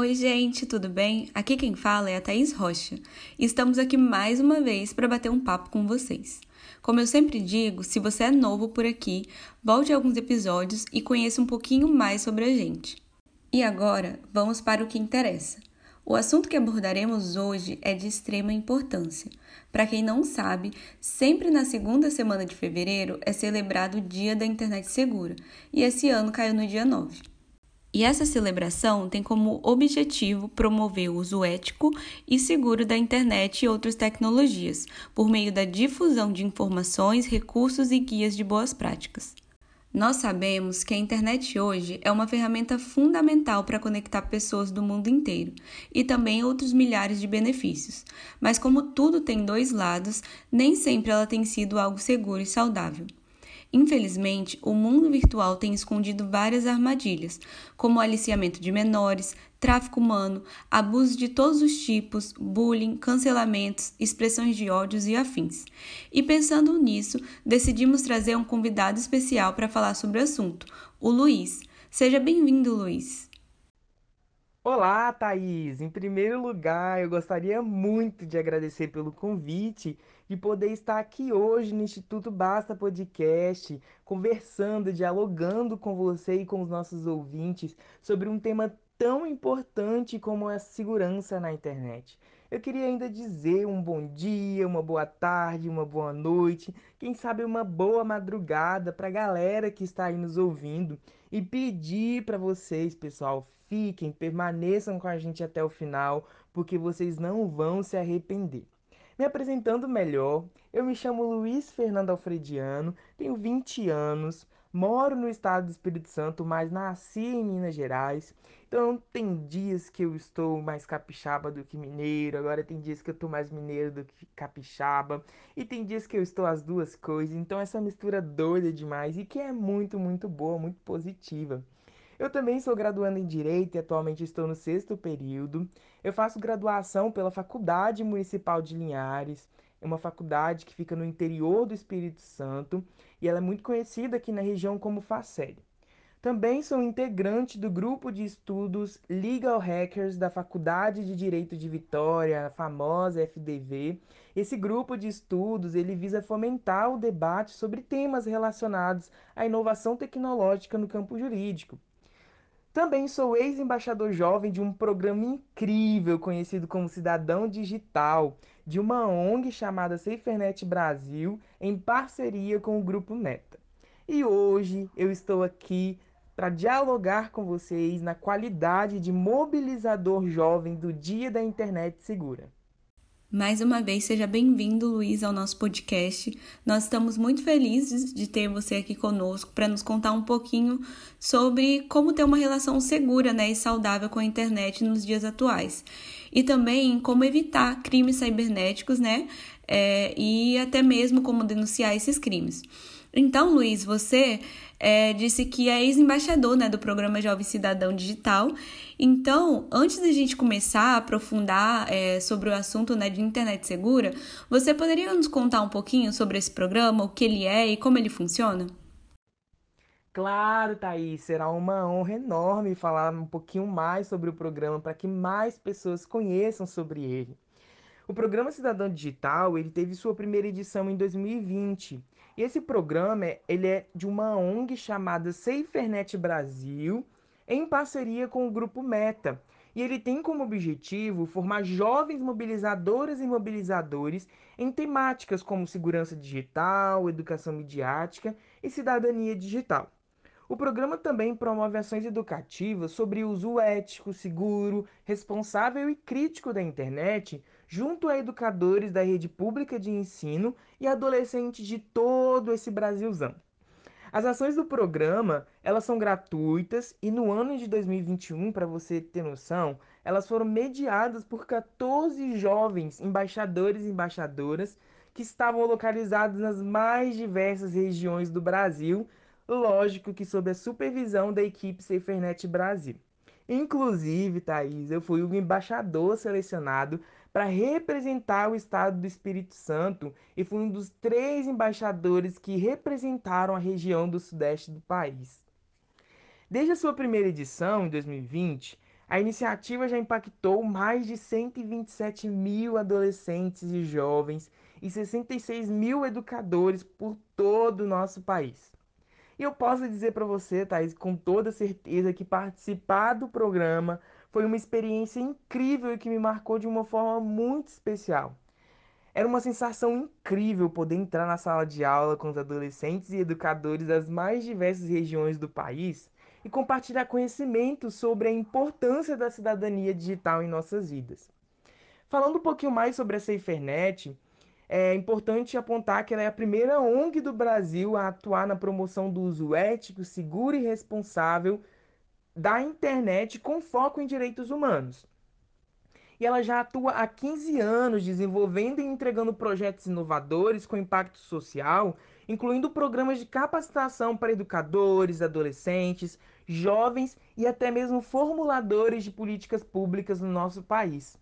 Oi, gente, tudo bem? Aqui quem fala é a Thaís Rocha e estamos aqui mais uma vez para bater um papo com vocês. Como eu sempre digo, se você é novo por aqui, volte a alguns episódios e conheça um pouquinho mais sobre a gente. E agora, vamos para o que interessa. O assunto que abordaremos hoje é de extrema importância. Para quem não sabe, sempre na segunda semana de fevereiro é celebrado o Dia da Internet Segura, e esse ano caiu no dia 9. E essa celebração tem como objetivo promover o uso ético e seguro da internet e outras tecnologias, por meio da difusão de informações, recursos e guias de boas práticas. Nós sabemos que a internet hoje é uma ferramenta fundamental para conectar pessoas do mundo inteiro e também outros milhares de benefícios. Mas, como tudo tem dois lados, nem sempre ela tem sido algo seguro e saudável. Infelizmente, o mundo virtual tem escondido várias armadilhas, como aliciamento de menores, tráfico humano, abuso de todos os tipos, bullying, cancelamentos, expressões de ódios e afins. E pensando nisso, decidimos trazer um convidado especial para falar sobre o assunto, o Luiz. Seja bem-vindo, Luiz. Olá, Thaís! Em primeiro lugar, eu gostaria muito de agradecer pelo convite de poder estar aqui hoje no Instituto Basta Podcast, conversando, dialogando com você e com os nossos ouvintes sobre um tema tão importante como a segurança na internet. Eu queria ainda dizer um bom dia, uma boa tarde, uma boa noite, quem sabe uma boa madrugada para a galera que está aí nos ouvindo e pedir para vocês, pessoal, fiquem, permaneçam com a gente até o final, porque vocês não vão se arrepender. Me apresentando melhor, eu me chamo Luiz Fernando Alfrediano, tenho 20 anos, moro no estado do Espírito Santo, mas nasci em Minas Gerais. Então tem dias que eu estou mais capixaba do que mineiro, agora tem dias que eu estou mais mineiro do que capixaba, e tem dias que eu estou as duas coisas. Então essa mistura doida demais e que é muito, muito boa, muito positiva. Eu também sou graduando em Direito e atualmente estou no sexto período. Eu faço graduação pela Faculdade Municipal de Linhares, é uma faculdade que fica no interior do Espírito Santo e ela é muito conhecida aqui na região como FACEL. Também sou integrante do grupo de estudos Legal Hackers da Faculdade de Direito de Vitória, a famosa FDV. Esse grupo de estudos ele visa fomentar o debate sobre temas relacionados à inovação tecnológica no campo jurídico. Também sou ex-embaixador jovem de um programa incrível conhecido como Cidadão Digital, de uma ONG chamada SaferNet Brasil, em parceria com o Grupo Meta. E hoje eu estou aqui para dialogar com vocês na qualidade de mobilizador jovem do Dia da Internet Segura. Mais uma vez, seja bem-vindo, Luiz, ao nosso podcast. Nós estamos muito felizes de ter você aqui conosco para nos contar um pouquinho sobre como ter uma relação segura né, e saudável com a internet nos dias atuais. E também como evitar crimes cibernéticos, né? É, e até mesmo como denunciar esses crimes. Então, Luiz, você é, disse que é ex-embaixador né, do programa Jovem Cidadão Digital. Então, antes da gente começar a aprofundar é, sobre o assunto né, de internet segura, você poderia nos contar um pouquinho sobre esse programa, o que ele é e como ele funciona? Claro, Thaís, será uma honra enorme falar um pouquinho mais sobre o programa para que mais pessoas conheçam sobre ele. O programa Cidadão Digital ele teve sua primeira edição em 2020 e esse programa ele é de uma ONG chamada SaferNet Brasil, em parceria com o grupo Meta. E ele tem como objetivo formar jovens mobilizadoras e mobilizadores em temáticas como segurança digital, educação midiática e cidadania digital. O programa também promove ações educativas sobre uso ético, seguro, responsável e crítico da internet, junto a educadores da rede pública de ensino e adolescentes de todo esse Brasilzão. As ações do programa, elas são gratuitas e no ano de 2021, para você ter noção, elas foram mediadas por 14 jovens embaixadores e embaixadoras que estavam localizados nas mais diversas regiões do Brasil, lógico que sob a supervisão da equipe SaferNet Brasil. Inclusive, Thaís, eu fui o embaixador selecionado para representar o estado do Espírito Santo e foi um dos três embaixadores que representaram a região do sudeste do país. Desde a sua primeira edição, em 2020, A iniciativa já impactou mais de 127 mil adolescentes e jovens e 66 mil educadores por todo o nosso país. E eu posso dizer para você, Thaís, com toda certeza, que participar do programa foi uma experiência incrível e que me marcou de uma forma muito especial. Era uma sensação incrível poder entrar na sala de aula com os adolescentes e educadores das mais diversas regiões do país e compartilhar conhecimento sobre a importância da cidadania digital em nossas vidas. Falando um pouquinho mais sobre a SaferNet, é importante apontar que ela é a primeira ONG do Brasil a atuar na promoção do uso ético, seguro e responsável da internet com foco em direitos humanos. E ela já atua há 15 anos desenvolvendo e entregando projetos inovadores com impacto social incluindo programas de capacitação para educadores, adolescentes, jovens e até mesmo formuladores de políticas públicas no nosso país.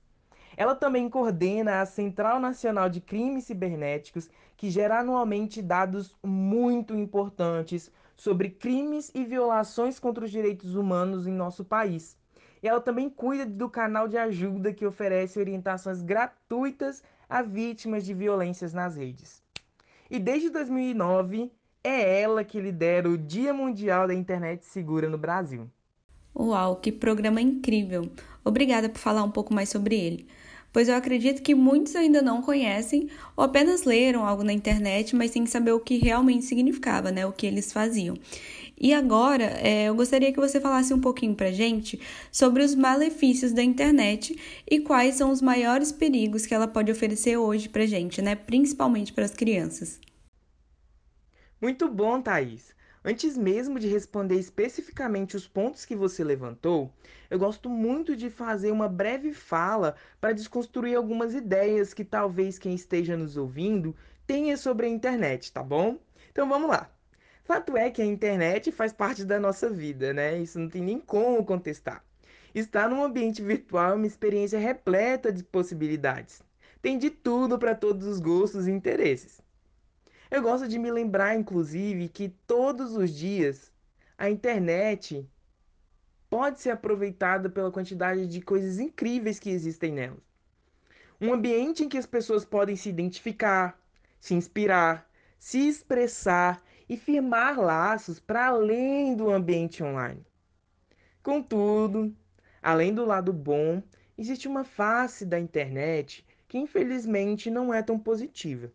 Ela também coordena a Central Nacional de Crimes Cibernéticos, que gera anualmente dados muito importantes sobre crimes e violações contra os direitos humanos em nosso país. E ela também cuida do canal de ajuda que oferece orientações gratuitas a vítimas de violências nas redes. E desde 2009 é ela que lidera o Dia Mundial da Internet Segura no Brasil. Uau, que programa incrível! Obrigada por falar um pouco mais sobre ele, pois eu acredito que muitos ainda não conhecem ou apenas leram algo na internet, mas sem saber o que realmente significava, né? O que eles faziam. E agora, é, eu gostaria que você falasse um pouquinho pra gente sobre os malefícios da internet e quais são os maiores perigos que ela pode oferecer hoje pra gente, né? Principalmente para as crianças. Muito bom, Thaís. Antes mesmo de responder especificamente os pontos que você levantou, eu gosto muito de fazer uma breve fala para desconstruir algumas ideias que talvez quem esteja nos ouvindo tenha sobre a internet, tá bom? Então vamos lá. Fato é que a internet faz parte da nossa vida, né? Isso não tem nem como contestar. Estar num ambiente virtual é uma experiência repleta de possibilidades. Tem de tudo para todos os gostos e interesses. Eu gosto de me lembrar, inclusive, que todos os dias a internet pode ser aproveitada pela quantidade de coisas incríveis que existem nela. Um ambiente em que as pessoas podem se identificar, se inspirar, se expressar e firmar laços para além do ambiente online. Contudo, além do lado bom, existe uma face da internet que infelizmente não é tão positiva.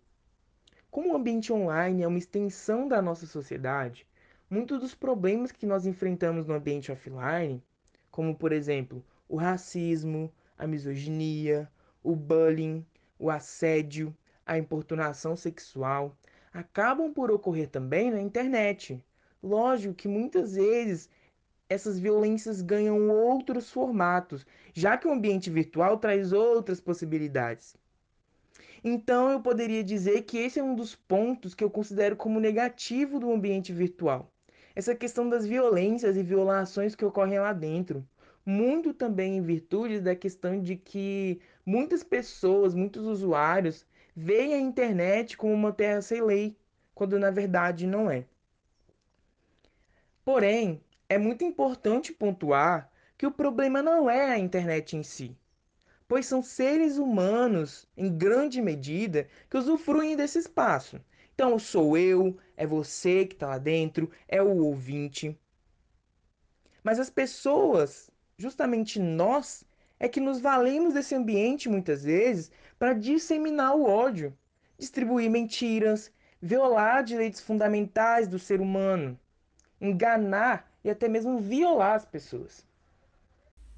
Como o ambiente online é uma extensão da nossa sociedade, muitos dos problemas que nós enfrentamos no ambiente offline, como por exemplo o racismo, a misoginia, o bullying, o assédio, a importunação sexual, acabam por ocorrer também na internet. Lógico que muitas vezes essas violências ganham outros formatos, já que o ambiente virtual traz outras possibilidades. Então eu poderia dizer que esse é um dos pontos que eu considero como negativo do ambiente virtual. Essa questão das violências e violações que ocorrem lá dentro. Muito também em virtude da questão de que muitas pessoas, muitos usuários veem a internet como uma terra sem lei, quando na verdade não é. Porém, é muito importante pontuar que o problema não é a internet em si, pois são seres humanos, em grande medida, que usufruem desse espaço. Então, sou eu, é você que está lá dentro, é o ouvinte. Mas as pessoas, justamente nós, é que nos valemos desse ambiente muitas vezes para disseminar o ódio, distribuir mentiras, violar direitos fundamentais do ser humano, enganar e até mesmo violar as pessoas.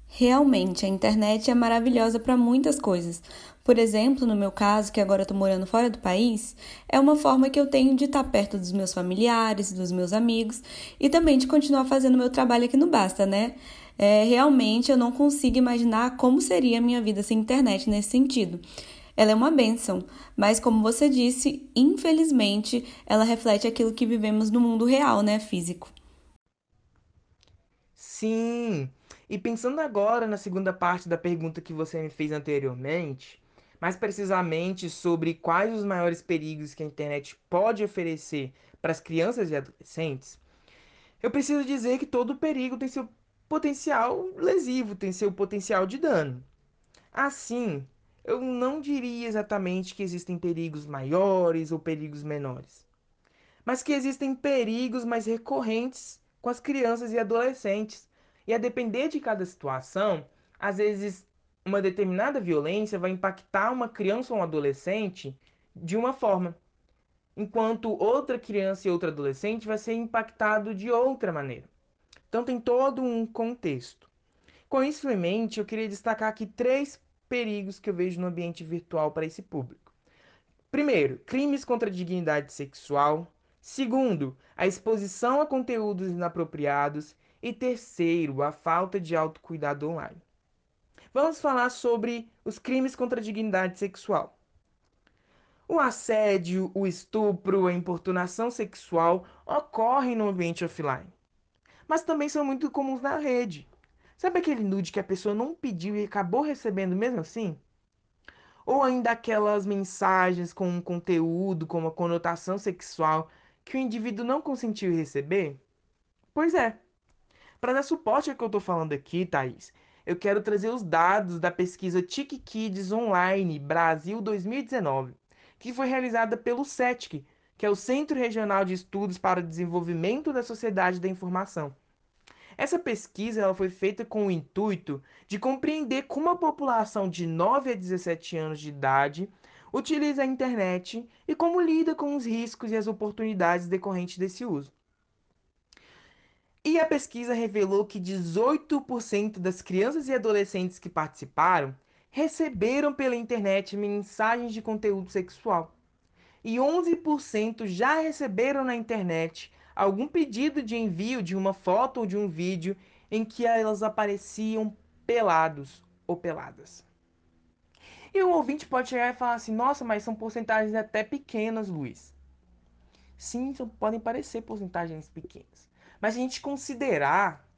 Realmente, a internet é maravilhosa para muitas coisas. Por exemplo, no meu caso, que agora estou morando fora do país, é uma forma que eu tenho de estar perto dos meus familiares, dos meus amigos e também de continuar fazendo meu trabalho aqui no Basta, né? É, realmente eu não consigo imaginar como seria a minha vida sem internet nesse sentido. Ela é uma bênção, mas como você disse, infelizmente, ela reflete aquilo que vivemos no mundo real, né, físico. Sim. E pensando agora na segunda parte da pergunta que você me fez anteriormente, mais precisamente sobre quais os maiores perigos que a internet pode oferecer para as crianças e adolescentes, eu preciso dizer que todo perigo tem seu potencial lesivo, tem seu potencial de dano. Assim, eu não diria exatamente que existem perigos maiores ou perigos menores, mas que existem perigos mais recorrentes com as crianças e adolescentes. E a depender de cada situação, às vezes uma determinada violência vai impactar uma criança ou um adolescente de uma forma, enquanto outra criança e outra adolescente vai ser impactado de outra maneira. Então tem todo um contexto. Com isso em mente, eu queria destacar aqui três perigos que eu vejo no ambiente virtual para esse público. Primeiro, crimes contra a dignidade sexual. Segundo, a exposição a conteúdos inapropriados. E terceiro, a falta de autocuidado online. Vamos falar sobre os crimes contra a dignidade sexual. O assédio, o estupro, a importunação sexual ocorrem no ambiente offline, mas também são muito comuns na rede. Sabe aquele nude que a pessoa não pediu e acabou recebendo mesmo assim? Ou ainda aquelas mensagens com um conteúdo com uma conotação sexual que o indivíduo não consentiu receber? Pois é. Para dar suporte ao que eu estou falando aqui, Thaís, eu quero trazer os dados da pesquisa Tic Kids Online Brasil 2019, que foi realizada pelo CETIC, que é o Centro Regional de Estudos para o Desenvolvimento da Sociedade da Informação. Essa pesquisa ela foi feita com o intuito de compreender como a população de 9 a 17 anos de idade utiliza a internet e como lida com os riscos e as oportunidades decorrentes desse uso. E a pesquisa revelou que 18% das crianças e adolescentes que participaram receberam pela internet mensagens de conteúdo sexual. E 11% já receberam na internet algum pedido de envio de uma foto ou de um vídeo em que elas apareciam pelados ou peladas. E o ouvinte pode chegar e falar assim: nossa, mas são porcentagens até pequenas, Luiz. Sim, podem parecer porcentagens pequenas. Mas a gente considerar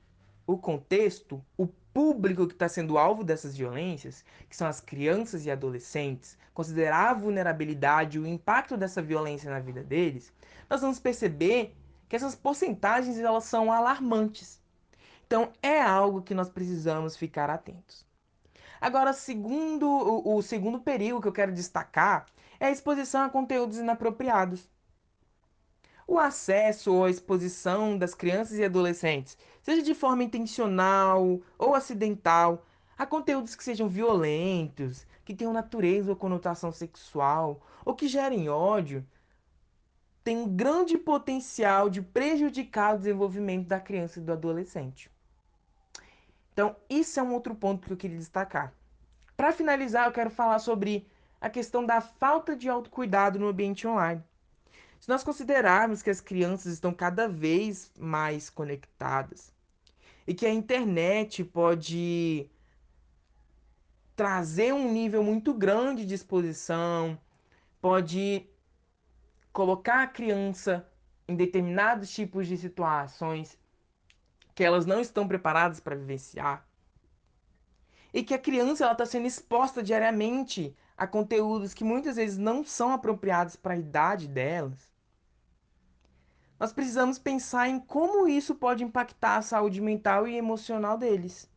o contexto, o público que está sendo alvo dessas violências, que são as crianças e adolescentes, considerar a vulnerabilidade e o impacto dessa violência na vida deles, nós vamos perceber que essas porcentagens elas são alarmantes. Então é algo que nós precisamos ficar atentos. Agora, segundo, o, o segundo perigo que eu quero destacar é a exposição a conteúdos inapropriados o acesso ou a exposição das crianças e adolescentes, seja de forma intencional ou acidental, a conteúdos que sejam violentos, que tenham natureza ou conotação sexual, ou que gerem ódio, tem um grande potencial de prejudicar o desenvolvimento da criança e do adolescente. Então, isso é um outro ponto que eu queria destacar. Para finalizar, eu quero falar sobre a questão da falta de autocuidado no ambiente online. Se nós considerarmos que as crianças estão cada vez mais conectadas e que a internet pode trazer um nível muito grande de exposição, pode colocar a criança em determinados tipos de situações que elas não estão preparadas para vivenciar. E que a criança está sendo exposta diariamente a conteúdos que muitas vezes não são apropriados para a idade delas, nós precisamos pensar em como isso pode impactar a saúde mental e emocional deles.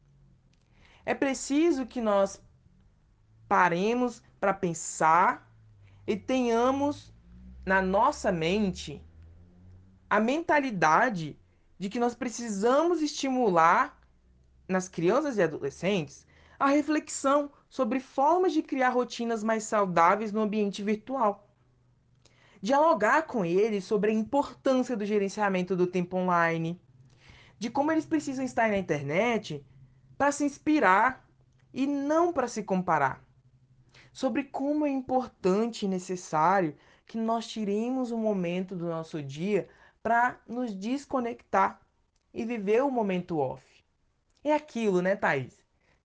É preciso que nós paremos para pensar e tenhamos na nossa mente a mentalidade de que nós precisamos estimular nas crianças e adolescentes a reflexão sobre formas de criar rotinas mais saudáveis no ambiente virtual. Dialogar com eles sobre a importância do gerenciamento do tempo online, de como eles precisam estar na internet para se inspirar e não para se comparar. Sobre como é importante e necessário que nós tiremos um momento do nosso dia para nos desconectar e viver o momento off. É aquilo, né, Thaís?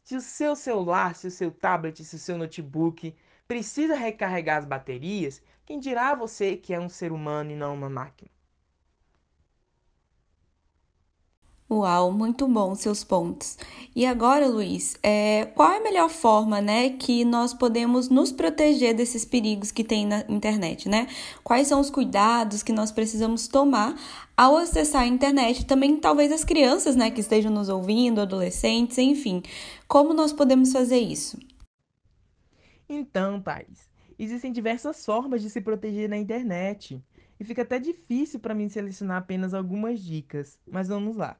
Se o seu celular, se o seu tablet, se o seu notebook precisa recarregar as baterias, quem dirá você que é um ser humano e não uma máquina? Uau, muito bom seus pontos. E agora, Luiz, é, qual é a melhor forma, né, que nós podemos nos proteger desses perigos que tem na internet, né? Quais são os cuidados que nós precisamos tomar ao acessar a internet? Também talvez as crianças, né, que estejam nos ouvindo, adolescentes, enfim. Como nós podemos fazer isso? Então, Thais, existem diversas formas de se proteger na internet. E fica até difícil para mim selecionar apenas algumas dicas, mas vamos lá.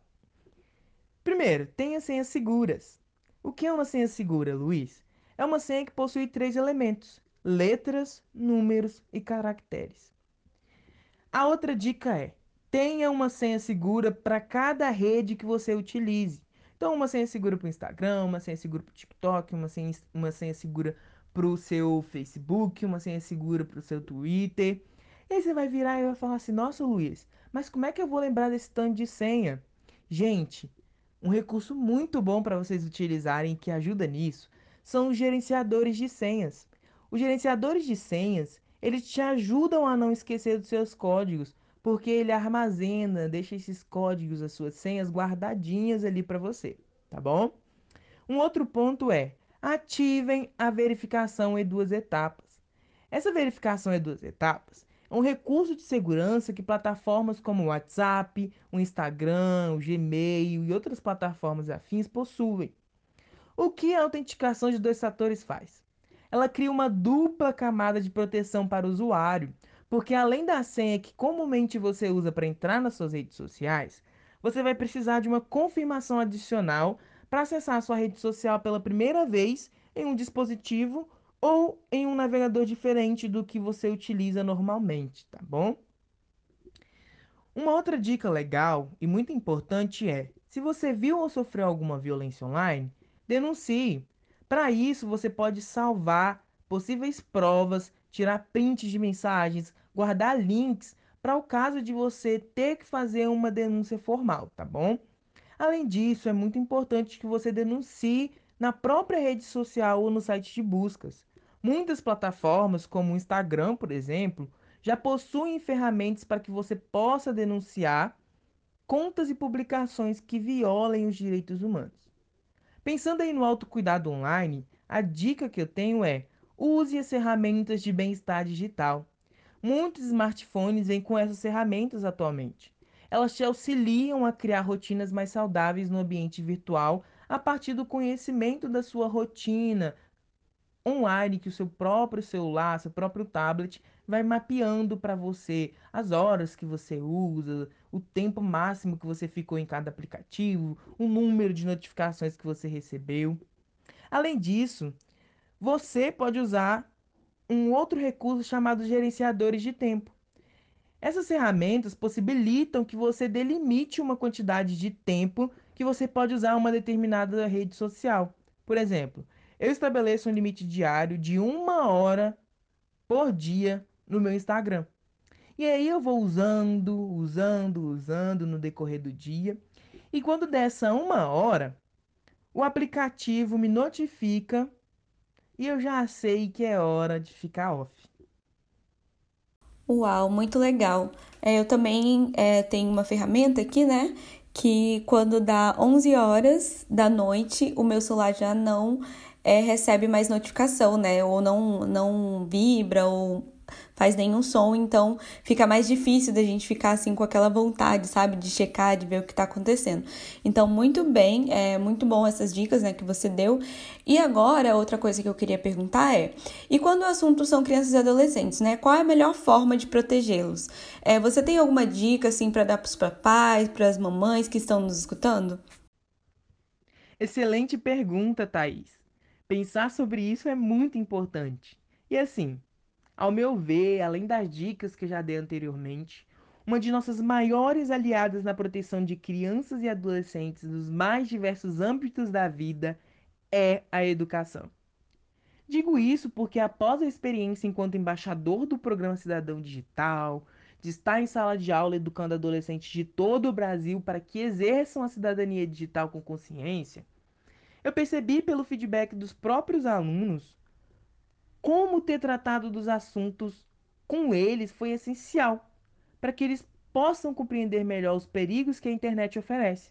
Primeiro, tenha senhas seguras. O que é uma senha segura, Luiz? É uma senha que possui três elementos: letras, números e caracteres. A outra dica é: tenha uma senha segura para cada rede que você utilize. Então, uma senha segura para o Instagram, uma senha segura para o TikTok, uma senha, uma senha segura para o seu Facebook, uma senha segura para o seu Twitter. E aí você vai virar e vai falar assim: Nossa, Luiz, mas como é que eu vou lembrar desse tanto de senha? Gente, um recurso muito bom para vocês utilizarem que ajuda nisso são os gerenciadores de senhas. Os gerenciadores de senhas, eles te ajudam a não esquecer dos seus códigos, porque ele armazena, deixa esses códigos, as suas senhas guardadinhas ali para você, tá bom? Um outro ponto é: ativem a verificação em duas etapas. Essa verificação em duas etapas é um recurso de segurança que plataformas como o WhatsApp, o Instagram, o Gmail e outras plataformas afins possuem. O que a autenticação de dois fatores faz? Ela cria uma dupla camada de proteção para o usuário, porque além da senha que comumente você usa para entrar nas suas redes sociais, você vai precisar de uma confirmação adicional para acessar sua rede social pela primeira vez em um dispositivo ou em um navegador diferente do que você utiliza normalmente, tá bom? Uma outra dica legal e muito importante é: se você viu ou sofreu alguma violência online, denuncie. Para isso, você pode salvar possíveis provas, tirar prints de mensagens, guardar links para o caso de você ter que fazer uma denúncia formal, tá bom? Além disso, é muito importante que você denuncie na própria rede social ou no site de buscas. Muitas plataformas, como o Instagram, por exemplo, já possuem ferramentas para que você possa denunciar contas e publicações que violem os direitos humanos. Pensando aí no autocuidado online, a dica que eu tenho é: use as ferramentas de bem-estar digital. Muitos smartphones vêm com essas ferramentas atualmente. Elas te auxiliam a criar rotinas mais saudáveis no ambiente virtual a partir do conhecimento da sua rotina, online que o seu próprio celular, seu próprio tablet vai mapeando para você as horas que você usa, o tempo máximo que você ficou em cada aplicativo, o número de notificações que você recebeu. Além disso, você pode usar um outro recurso chamado gerenciadores de tempo. Essas ferramentas possibilitam que você delimite uma quantidade de tempo que você pode usar uma determinada rede social. Por exemplo, eu estabeleço um limite diário de uma hora por dia no meu Instagram. E aí eu vou usando, usando, usando no decorrer do dia. E quando dessa uma hora, o aplicativo me notifica e eu já sei que é hora de ficar off. Uau, muito legal. É, eu também é, tenho uma ferramenta aqui, né? Que quando dá 11 horas da noite, o meu celular já não é, recebe mais notificação, né? Ou não, não vibra, ou faz nenhum som, então fica mais difícil da gente ficar assim com aquela vontade, sabe, de checar, de ver o que tá acontecendo. Então, muito bem, é muito bom essas dicas, né, que você deu. E agora, outra coisa que eu queria perguntar é: e quando o assunto são crianças e adolescentes, né, qual é a melhor forma de protegê-los? É, você tem alguma dica assim para dar para os papais, para as mamães que estão nos escutando? Excelente pergunta, Thaís. Pensar sobre isso é muito importante. E assim, ao meu ver, além das dicas que já dei anteriormente, uma de nossas maiores aliadas na proteção de crianças e adolescentes nos mais diversos âmbitos da vida é a educação. Digo isso porque, após a experiência enquanto embaixador do Programa Cidadão Digital, de estar em sala de aula educando adolescentes de todo o Brasil para que exerçam a cidadania digital com consciência, eu percebi pelo feedback dos próprios alunos como ter tratado dos assuntos com eles foi essencial para que eles possam compreender melhor os perigos que a internet oferece.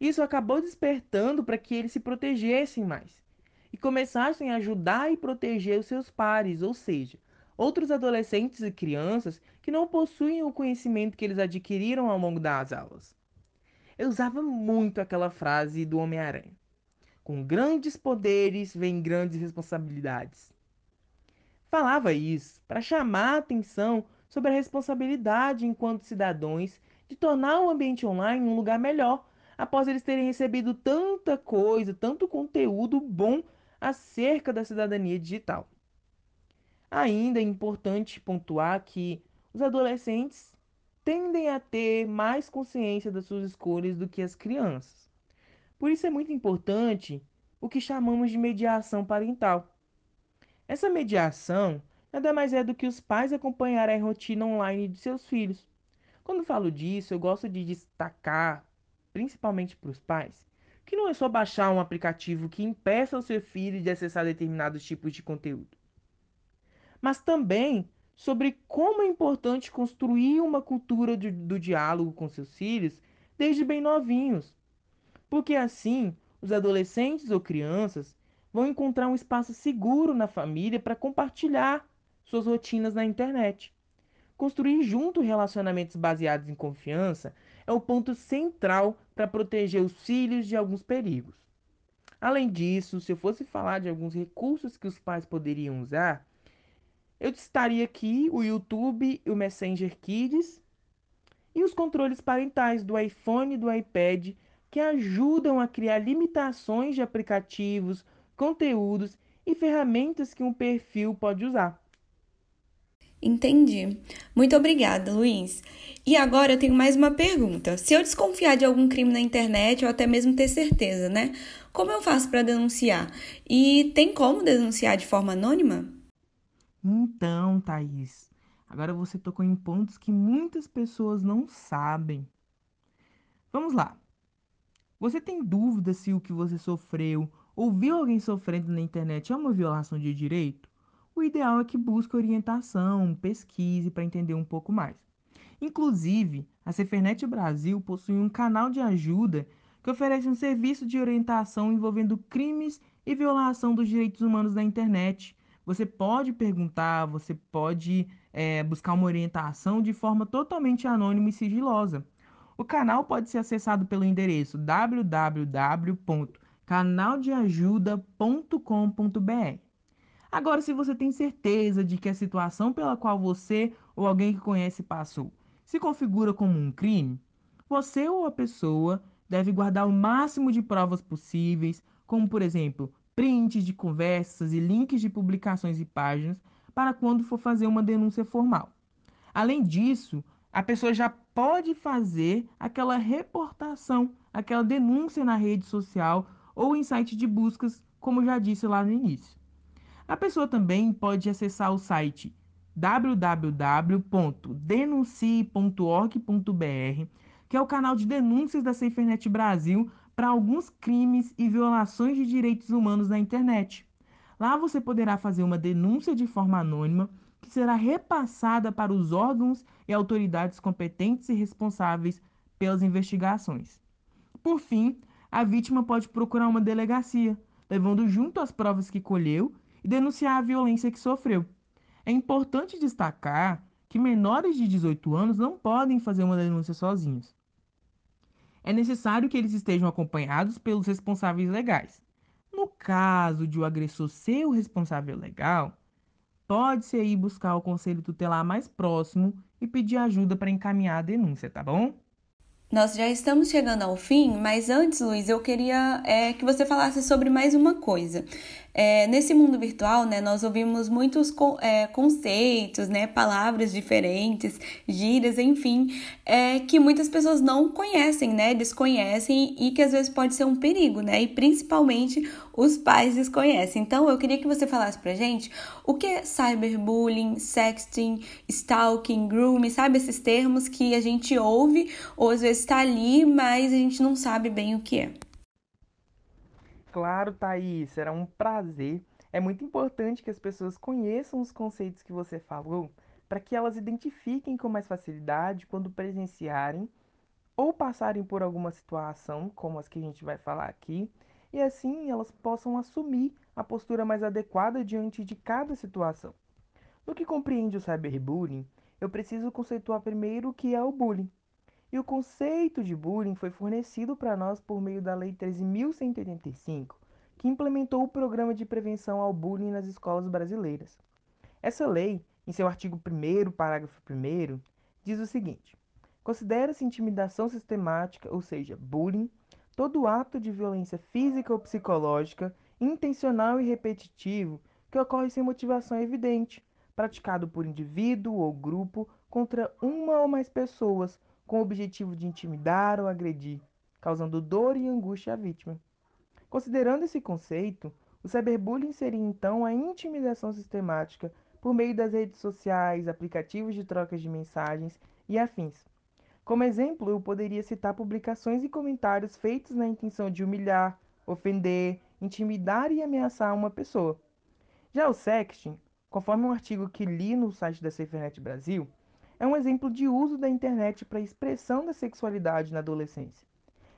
Isso acabou despertando para que eles se protegessem mais e começassem a ajudar e proteger os seus pares, ou seja, outros adolescentes e crianças que não possuem o conhecimento que eles adquiriram ao longo das aulas. Eu usava muito aquela frase do Homem-Aranha: Com grandes poderes vem grandes responsabilidades. Falava isso para chamar a atenção sobre a responsabilidade enquanto cidadãos de tornar o ambiente online um lugar melhor, após eles terem recebido tanta coisa, tanto conteúdo bom acerca da cidadania digital. Ainda é importante pontuar que os adolescentes tendem a ter mais consciência das suas escolhas do que as crianças. Por isso é muito importante o que chamamos de mediação parental. Essa mediação nada mais é do que os pais acompanharem a rotina online de seus filhos. Quando falo disso, eu gosto de destacar, principalmente para os pais, que não é só baixar um aplicativo que impeça o seu filho de acessar determinados tipos de conteúdo mas também sobre como é importante construir uma cultura de, do diálogo com seus filhos desde bem novinhos. Porque assim, os adolescentes ou crianças vão encontrar um espaço seguro na família para compartilhar suas rotinas na internet. Construir junto relacionamentos baseados em confiança é o ponto central para proteger os filhos de alguns perigos. Além disso, se eu fosse falar de alguns recursos que os pais poderiam usar, eu estaria aqui o YouTube, o Messenger Kids e os controles parentais do iPhone e do iPad que ajudam a criar limitações de aplicativos, conteúdos e ferramentas que um perfil pode usar. Entendi. Muito obrigada, Luiz. E agora eu tenho mais uma pergunta. Se eu desconfiar de algum crime na internet ou até mesmo ter certeza, né? Como eu faço para denunciar? E tem como denunciar de forma anônima? Então, Thaís, agora você tocou em pontos que muitas pessoas não sabem. Vamos lá. Você tem dúvida se o que você sofreu ou viu alguém sofrendo na internet é uma violação de direito? O ideal é que busque orientação, pesquise para entender um pouco mais. Inclusive, a Cefernet Brasil possui um canal de ajuda que oferece um serviço de orientação envolvendo crimes e violação dos direitos humanos na internet, você pode perguntar, você pode é, buscar uma orientação de forma totalmente anônima e sigilosa. O canal pode ser acessado pelo endereço www.canaldeajuda.com.br. Agora, se você tem certeza de que a situação pela qual você ou alguém que conhece passou se configura como um crime, você ou a pessoa deve guardar o máximo de provas possíveis, como por exemplo, prints de conversas e links de publicações e páginas para quando for fazer uma denúncia formal. Além disso, a pessoa já pode fazer aquela reportação, aquela denúncia na rede social ou em site de buscas, como já disse lá no início. A pessoa também pode acessar o site www.denuncie.org.br, que é o canal de denúncias da SaferNet Brasil para alguns crimes e violações de direitos humanos na internet. Lá você poderá fazer uma denúncia de forma anônima que será repassada para os órgãos e autoridades competentes e responsáveis pelas investigações. Por fim, a vítima pode procurar uma delegacia, levando junto as provas que colheu e denunciar a violência que sofreu. É importante destacar que menores de 18 anos não podem fazer uma denúncia sozinhos é necessário que eles estejam acompanhados pelos responsáveis legais. No caso de o agressor ser o responsável legal, pode-se aí buscar o conselho tutelar mais próximo e pedir ajuda para encaminhar a denúncia, tá bom? Nós já estamos chegando ao fim, mas antes, Luiz, eu queria é, que você falasse sobre mais uma coisa. É, nesse mundo virtual, né, nós ouvimos muitos é, conceitos, né, palavras diferentes, gírias, enfim, é, que muitas pessoas não conhecem, né, desconhecem e que às vezes pode ser um perigo, né, e principalmente os pais desconhecem. Então, eu queria que você falasse pra gente o que é cyberbullying, sexting, stalking, grooming, sabe esses termos que a gente ouve ou às vezes está ali, mas a gente não sabe bem o que é. Claro, Thaís, será um prazer. É muito importante que as pessoas conheçam os conceitos que você falou para que elas identifiquem com mais facilidade quando presenciarem ou passarem por alguma situação, como as que a gente vai falar aqui, e assim elas possam assumir a postura mais adequada diante de cada situação. No que compreende o cyberbullying, eu preciso conceituar primeiro o que é o bullying. E o conceito de bullying foi fornecido para nós por meio da Lei 13.185, que implementou o Programa de Prevenção ao Bullying nas escolas brasileiras. Essa lei, em seu artigo 1, parágrafo 1, diz o seguinte: Considera-se intimidação sistemática, ou seja, bullying, todo ato de violência física ou psicológica, intencional e repetitivo, que ocorre sem motivação evidente, praticado por indivíduo ou grupo contra uma ou mais pessoas, com o objetivo de intimidar ou agredir, causando dor e angústia à vítima. Considerando esse conceito, o cyberbullying seria então a intimidação sistemática por meio das redes sociais, aplicativos de trocas de mensagens e afins, como exemplo, eu poderia citar publicações e comentários feitos na intenção de humilhar, ofender, intimidar e ameaçar uma pessoa. Já o sexting, conforme um artigo que li no site da SafeNet Brasil, é um exemplo de uso da internet para a expressão da sexualidade na adolescência.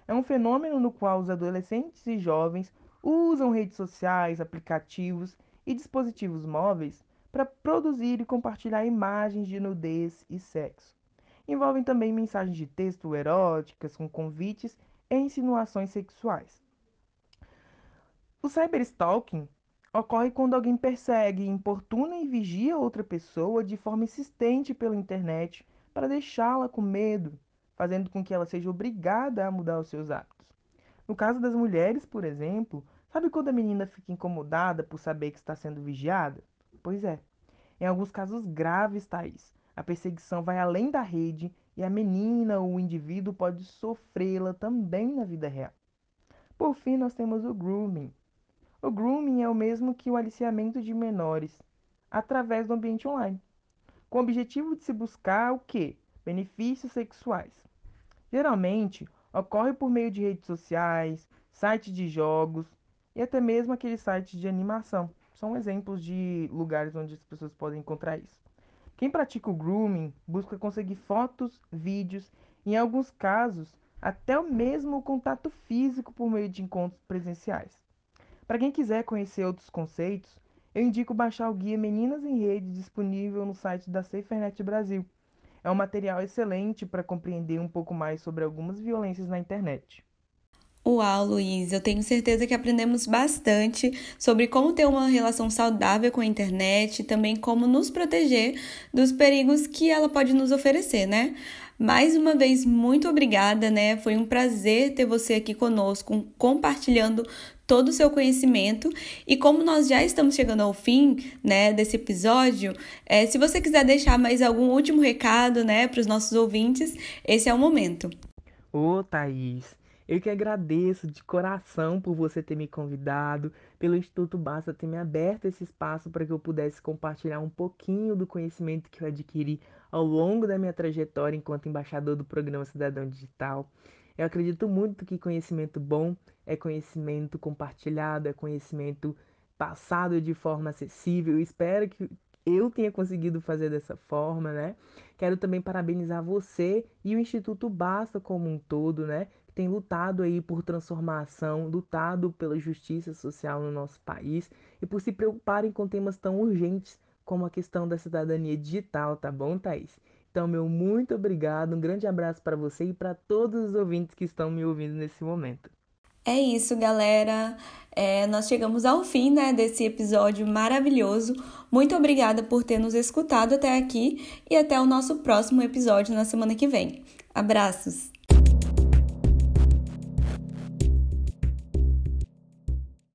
É um fenômeno no qual os adolescentes e jovens usam redes sociais, aplicativos e dispositivos móveis para produzir e compartilhar imagens de nudez e sexo. Envolvem também mensagens de texto eróticas com convites e insinuações sexuais. O cyberstalking ocorre quando alguém persegue, importuna e vigia outra pessoa de forma insistente pela internet para deixá-la com medo, fazendo com que ela seja obrigada a mudar os seus hábitos. No caso das mulheres, por exemplo, sabe quando a menina fica incomodada por saber que está sendo vigiada? Pois é. Em alguns casos graves, Thaís, a perseguição vai além da rede e a menina ou o indivíduo pode sofrê-la também na vida real. Por fim, nós temos o grooming. O grooming é o mesmo que o aliciamento de menores através do ambiente online, com o objetivo de se buscar o que? Benefícios sexuais. Geralmente, ocorre por meio de redes sociais, sites de jogos e até mesmo aqueles sites de animação. São exemplos de lugares onde as pessoas podem encontrar isso. Quem pratica o grooming busca conseguir fotos, vídeos e, em alguns casos, até o mesmo contato físico por meio de encontros presenciais. Para quem quiser conhecer outros conceitos, eu indico baixar o guia Meninas em Rede disponível no site da SaferNet Brasil. É um material excelente para compreender um pouco mais sobre algumas violências na internet. Uau, Luiz, eu tenho certeza que aprendemos bastante sobre como ter uma relação saudável com a internet e também como nos proteger dos perigos que ela pode nos oferecer, né? Mais uma vez, muito obrigada, né? Foi um prazer ter você aqui conosco, compartilhando todo o seu conhecimento. E como nós já estamos chegando ao fim, né, desse episódio, é, se você quiser deixar mais algum último recado, né, para os nossos ouvintes, esse é o momento. Ô, Thaís, eu que agradeço de coração por você ter me convidado, pelo Instituto Basta ter me aberto esse espaço para que eu pudesse compartilhar um pouquinho do conhecimento que eu adquiri ao longo da minha trajetória enquanto embaixador do programa Cidadão Digital. Eu acredito muito que conhecimento bom é conhecimento compartilhado, é conhecimento passado de forma acessível. Eu espero que eu tenha conseguido fazer dessa forma, né? Quero também parabenizar você e o Instituto Basta como um todo, né? Tem lutado aí por transformação, lutado pela justiça social no nosso país e por se preocuparem com temas tão urgentes como a questão da cidadania digital, tá bom, Thaís? Então, meu muito obrigado, um grande abraço para você e para todos os ouvintes que estão me ouvindo nesse momento. É isso, galera. É, nós chegamos ao fim né, desse episódio maravilhoso. Muito obrigada por ter nos escutado até aqui e até o nosso próximo episódio na semana que vem. Abraços!